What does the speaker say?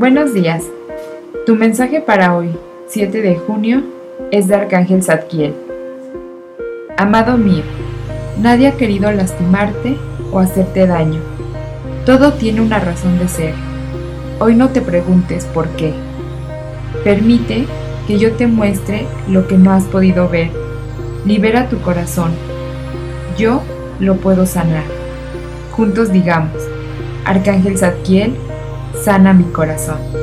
Buenos días. Tu mensaje para hoy, 7 de junio, es de Arcángel Zadkiel. Amado mío, nadie ha querido lastimarte o hacerte daño. Todo tiene una razón de ser. Hoy no te preguntes por qué. Permite que yo te muestre lo que no has podido ver. Libera tu corazón. Yo lo puedo sanar. Juntos digamos, Arcángel Zadkiel, sana mi corazón.